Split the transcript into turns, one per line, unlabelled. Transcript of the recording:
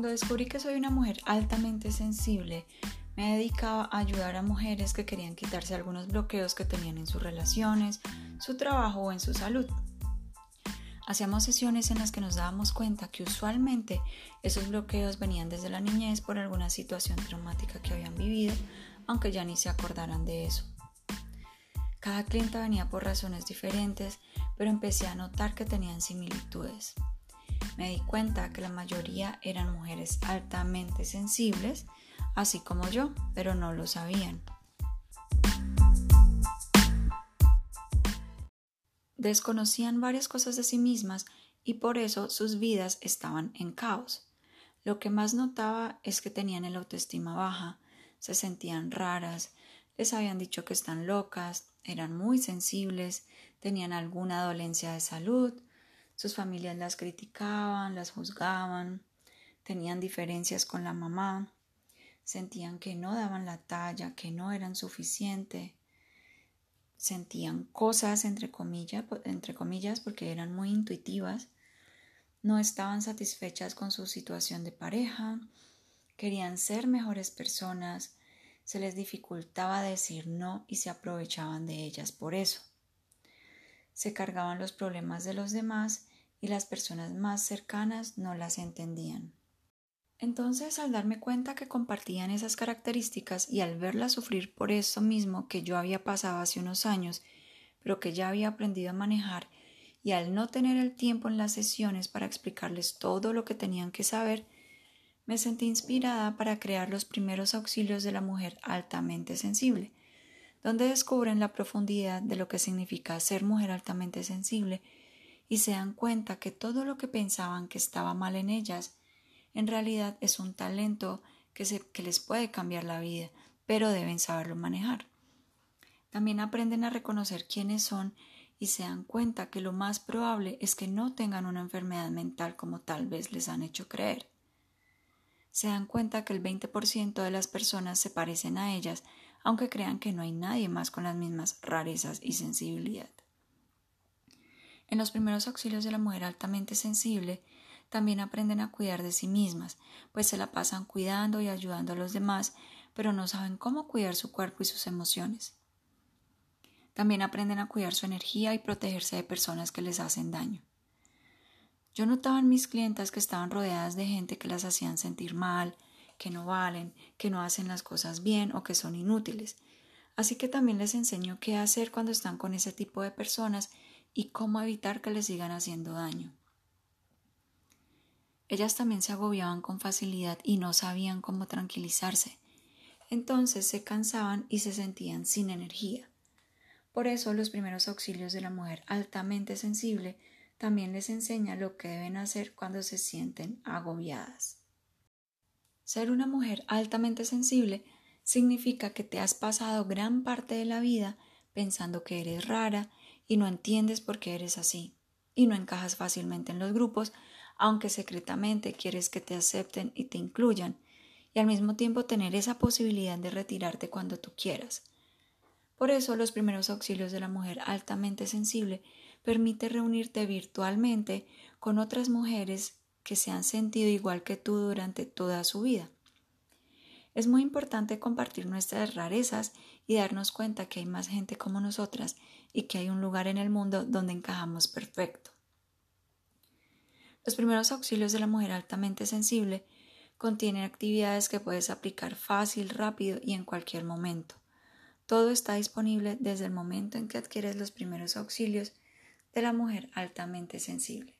Cuando descubrí que soy una mujer altamente sensible, me dedicaba a ayudar a mujeres que querían quitarse algunos bloqueos que tenían en sus relaciones, su trabajo o en su salud. Hacíamos sesiones en las que nos dábamos cuenta que usualmente esos bloqueos venían desde la niñez por alguna situación traumática que habían vivido, aunque ya ni se acordaran de eso. Cada clienta venía por razones diferentes, pero empecé a notar que tenían similitudes. Me di cuenta que la mayoría eran mujeres altamente sensibles, así como yo, pero no lo sabían. Desconocían varias cosas de sí mismas y por eso sus vidas estaban en caos. Lo que más notaba es que tenían el autoestima baja, se sentían raras, les habían dicho que están locas, eran muy sensibles, tenían alguna dolencia de salud, sus familias las criticaban, las juzgaban, tenían diferencias con la mamá, sentían que no daban la talla, que no eran suficiente, sentían cosas entre comillas, entre comillas porque eran muy intuitivas, no estaban satisfechas con su situación de pareja, querían ser mejores personas, se les dificultaba decir no y se aprovechaban de ellas por eso. Se cargaban los problemas de los demás y las personas más cercanas no las entendían. Entonces, al darme cuenta que compartían esas características y al verlas sufrir por eso mismo que yo había pasado hace unos años, pero que ya había aprendido a manejar, y al no tener el tiempo en las sesiones para explicarles todo lo que tenían que saber, me sentí inspirada para crear los primeros auxilios de la mujer altamente sensible, donde descubren la profundidad de lo que significa ser mujer altamente sensible y se dan cuenta que todo lo que pensaban que estaba mal en ellas en realidad es un talento que, que les puede cambiar la vida, pero deben saberlo manejar. También aprenden a reconocer quiénes son y se dan cuenta que lo más probable es que no tengan una enfermedad mental como tal vez les han hecho creer. Se dan cuenta que el 20% de las personas se parecen a ellas, aunque crean que no hay nadie más con las mismas rarezas y sensibilidad. En los primeros auxilios de la mujer altamente sensible, también aprenden a cuidar de sí mismas, pues se la pasan cuidando y ayudando a los demás, pero no saben cómo cuidar su cuerpo y sus emociones. También aprenden a cuidar su energía y protegerse de personas que les hacen daño. Yo notaba en mis clientas que estaban rodeadas de gente que las hacían sentir mal, que no valen, que no hacen las cosas bien o que son inútiles. Así que también les enseño qué hacer cuando están con ese tipo de personas y cómo evitar que les sigan haciendo daño. Ellas también se agobiaban con facilidad y no sabían cómo tranquilizarse. Entonces se cansaban y se sentían sin energía. Por eso los primeros auxilios de la mujer altamente sensible también les enseña lo que deben hacer cuando se sienten agobiadas. Ser una mujer altamente sensible significa que te has pasado gran parte de la vida pensando que eres rara y no entiendes por qué eres así, y no encajas fácilmente en los grupos aunque secretamente quieres que te acepten y te incluyan, y al mismo tiempo tener esa posibilidad de retirarte cuando tú quieras. Por eso los primeros auxilios de la mujer altamente sensible permite reunirte virtualmente con otras mujeres que se han sentido igual que tú durante toda su vida. Es muy importante compartir nuestras rarezas y darnos cuenta que hay más gente como nosotras y que hay un lugar en el mundo donde encajamos perfecto. Los primeros auxilios de la mujer altamente sensible contienen actividades que puedes aplicar fácil, rápido y en cualquier momento. Todo está disponible desde el momento en que adquieres los primeros auxilios de la mujer altamente sensible.